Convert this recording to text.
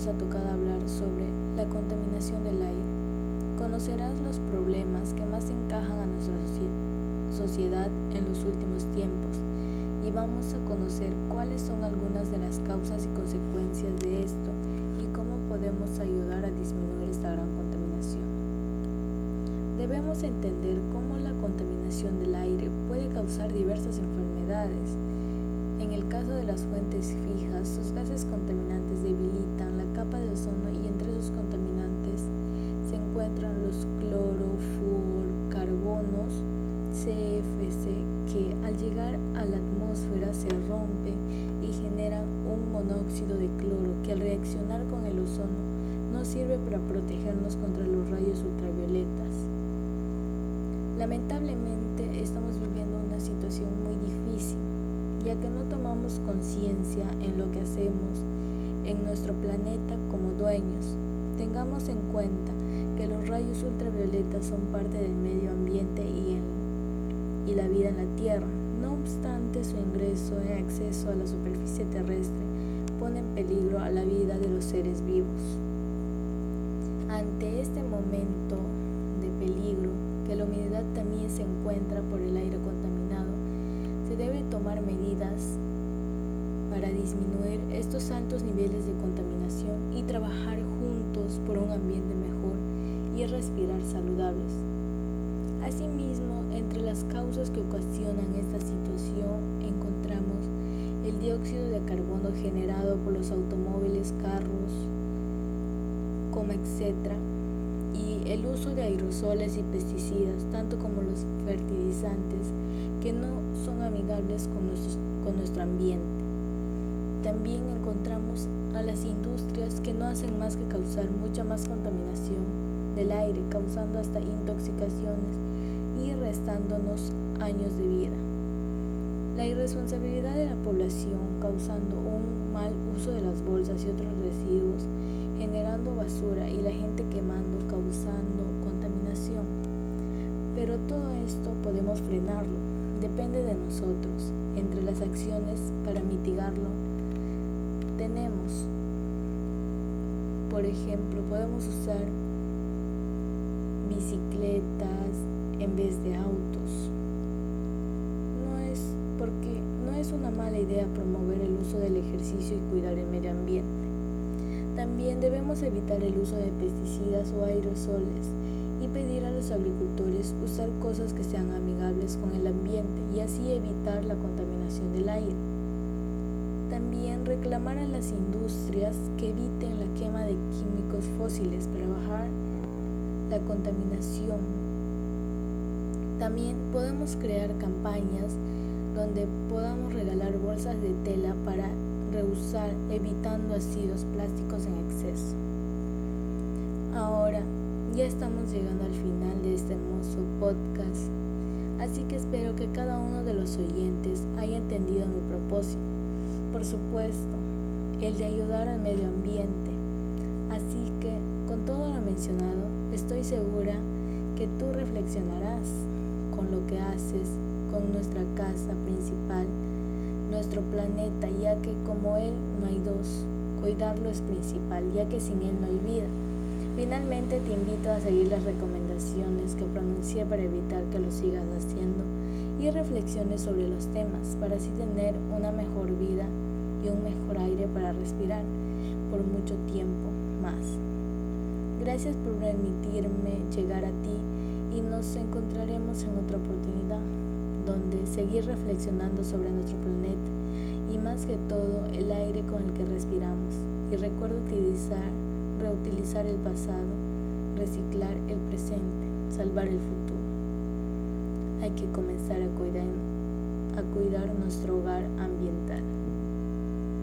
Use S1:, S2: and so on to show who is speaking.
S1: nos ha hablar sobre la contaminación del aire, conocerás los problemas que más encajan a nuestra sociedad en los últimos tiempos y vamos a conocer cuáles son algunas de las causas y consecuencias de esto y cómo podemos ayudar a disminuir esta gran contaminación. Debemos entender cómo la contaminación del aire puede causar diversas enfermedades, Caso de las fuentes fijas, sus gases contaminantes debilitan la capa de ozono y entre sus contaminantes se encuentran los clorofluorcarbonos, CFC, que al llegar a la atmósfera se rompen y generan un monóxido de cloro que al reaccionar con el ozono no sirve para protegernos contra los rayos ultravioletas. Lamentablemente estamos viviendo una situación muy difícil, ya que no tomamos conciencia en lo que hacemos en nuestro planeta como dueños. Tengamos en cuenta que los rayos ultravioletas son parte del medio ambiente y en y la vida en la Tierra. No obstante, su ingreso en acceso a la superficie terrestre pone en peligro a la vida de los seres vivos. Estos altos niveles de contaminación y trabajar juntos por un ambiente mejor y respirar saludables. Asimismo, entre las causas que ocasionan esta situación encontramos el dióxido de carbono generado por los automóviles, carros, como etc. y el uso de aerosoles y pesticidas, tanto como los fertilizantes, que no son amigables con nuestro ambiente. También encontramos a las industrias que no hacen más que causar mucha más contaminación del aire, causando hasta intoxicaciones y restándonos años de vida. La irresponsabilidad de la población causando un mal uso de las bolsas y otros residuos, generando basura y la gente quemando, causando contaminación. Pero todo esto podemos frenarlo, depende de nosotros. Entre las acciones para mitigarlo tenemos, por ejemplo, podemos usar bicicletas en vez de autos. No es porque no es una mala idea promover el uso del ejercicio y cuidar el medio ambiente. También debemos evitar el uso de pesticidas o aerosoles y pedir a los agricultores usar cosas que sean amigables con el ambiente y así evitar la contaminación del aire. También reclamar a las industrias que eviten la quema de químicos fósiles para bajar la contaminación. También podemos crear campañas donde podamos regalar bolsas de tela para reusar, evitando así los plásticos en exceso. Ahora ya estamos llegando al final de este hermoso podcast, así que espero que cada uno de los oyentes haya entendido mi propósito. Por supuesto, el de ayudar al medio ambiente. Así que, con todo lo mencionado, Estoy segura que tú reflexionarás con lo que haces con nuestra casa principal, nuestro planeta, ya que como Él no hay dos, cuidarlo es principal, ya que sin Él no hay vida. Finalmente te invito a seguir las recomendaciones que pronuncié para evitar que lo sigas haciendo reflexiones sobre los temas para así tener una mejor vida y un mejor aire para respirar por mucho tiempo más. Gracias por permitirme llegar a ti y nos encontraremos en otra oportunidad donde seguir reflexionando sobre nuestro planeta y más que todo el aire con el que respiramos. Y recuerda utilizar, reutilizar el pasado, reciclar el presente, salvar el futuro. Hay que comenzar a cuidar, a cuidar nuestro hogar ambiental.